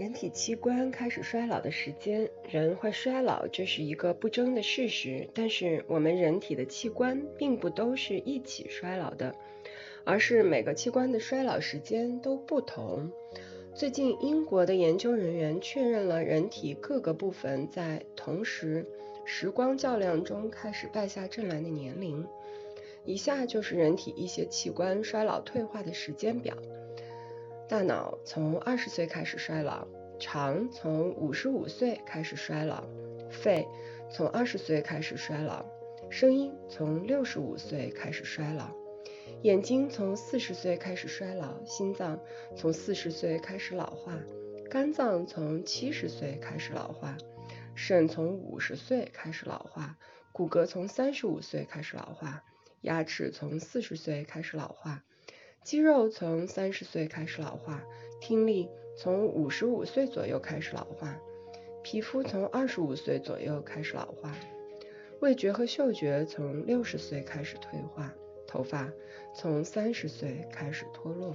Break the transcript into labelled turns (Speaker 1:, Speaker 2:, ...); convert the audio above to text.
Speaker 1: 人体器官开始衰老的时间，人会衰老，这是一个不争的事实。但是我们人体的器官并不都是一起衰老的，而是每个器官的衰老时间都不同。最近，英国的研究人员确认了人体各个部分在同时时光较量中开始败下阵来的年龄。以下就是人体一些器官衰老退化的时间表。大脑从二十岁开始衰老，肠从五十五岁开始衰老，肺从二十岁开始衰老，声音从六十五岁开始衰老，眼睛从四十岁开始衰老，心脏从四十岁开始老化，肝脏从七十岁开始老化，肾从五十岁开始老化，骨骼从三十五岁开始老化，牙齿从四十岁开始老化。肌肉从三十岁开始老化，听力从五十五岁左右开始老化，皮肤从二十五岁左右开始老化，味觉和嗅觉从六十岁开始退化，头发从三十岁开始脱落。